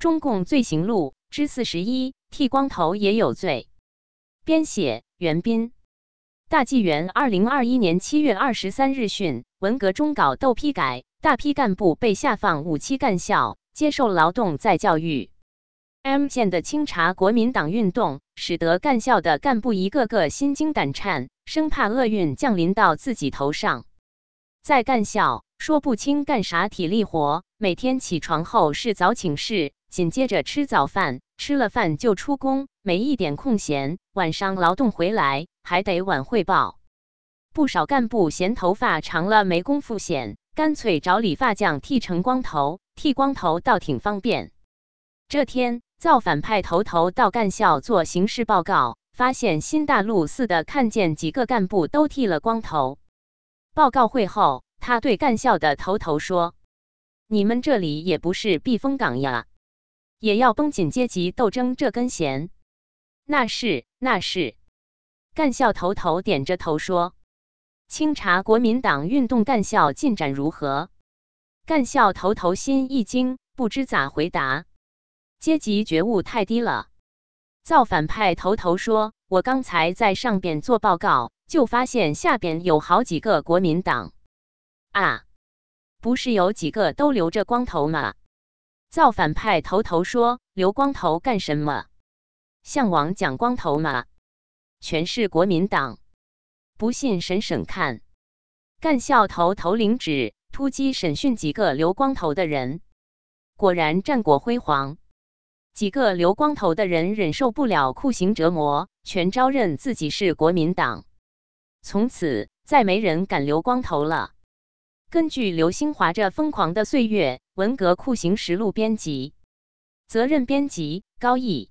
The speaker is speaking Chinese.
中共罪行录之四十一，剃光头也有罪。编写：袁斌。大纪元二零二一年七月二十三日讯，文革中稿斗批改，大批干部被下放五七干校，接受劳动再教育。M 县的清查国民党运动，使得干校的干部一个个心惊胆颤，生怕厄运降临到自己头上。在干校，说不清干啥体力活，每天起床后是早请示，紧接着吃早饭，吃了饭就出工，没一点空闲。晚上劳动回来。还得晚汇报，不少干部嫌头发长了没工夫剪，干脆找理发匠剃成光头。剃光头倒挺方便。这天，造反派头头到干校做形势报告，发现新大陆似的，看见几个干部都剃了光头。报告会后，他对干校的头头说：“你们这里也不是避风港呀，也要绷紧阶级斗争这根弦。”那是，那是。干校头头点着头说：“清查国民党运动干校进展如何？”干校头头心一惊，不知咋回答。阶级觉悟太低了。造反派头头说：“我刚才在上边做报告，就发现下边有好几个国民党啊，不是有几个都留着光头吗？”造反派头头说：“留光头干什么？向往讲光头吗？”全是国民党，不信审审看。干校头头领旨突击审讯几个留光头的人，果然战果辉煌。几个留光头的人忍受不了酷刑折磨，全招认自己是国民党。从此再没人敢留光头了。根据刘兴华这疯狂的岁月文革酷刑实录编辑，责任编辑高毅。